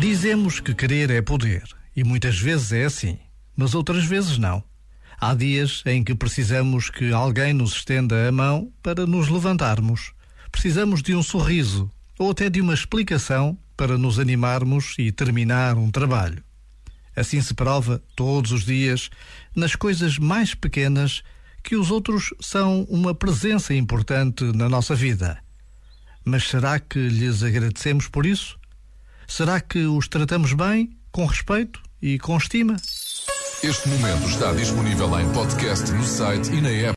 Dizemos que querer é poder, e muitas vezes é assim, mas outras vezes não. Há dias em que precisamos que alguém nos estenda a mão para nos levantarmos. Precisamos de um sorriso ou até de uma explicação para nos animarmos e terminar um trabalho. Assim se prova, todos os dias, nas coisas mais pequenas, que os outros são uma presença importante na nossa vida. Mas será que lhes agradecemos por isso? Será que os tratamos bem, com respeito e com estima? Este momento está disponível em podcast no site e na app.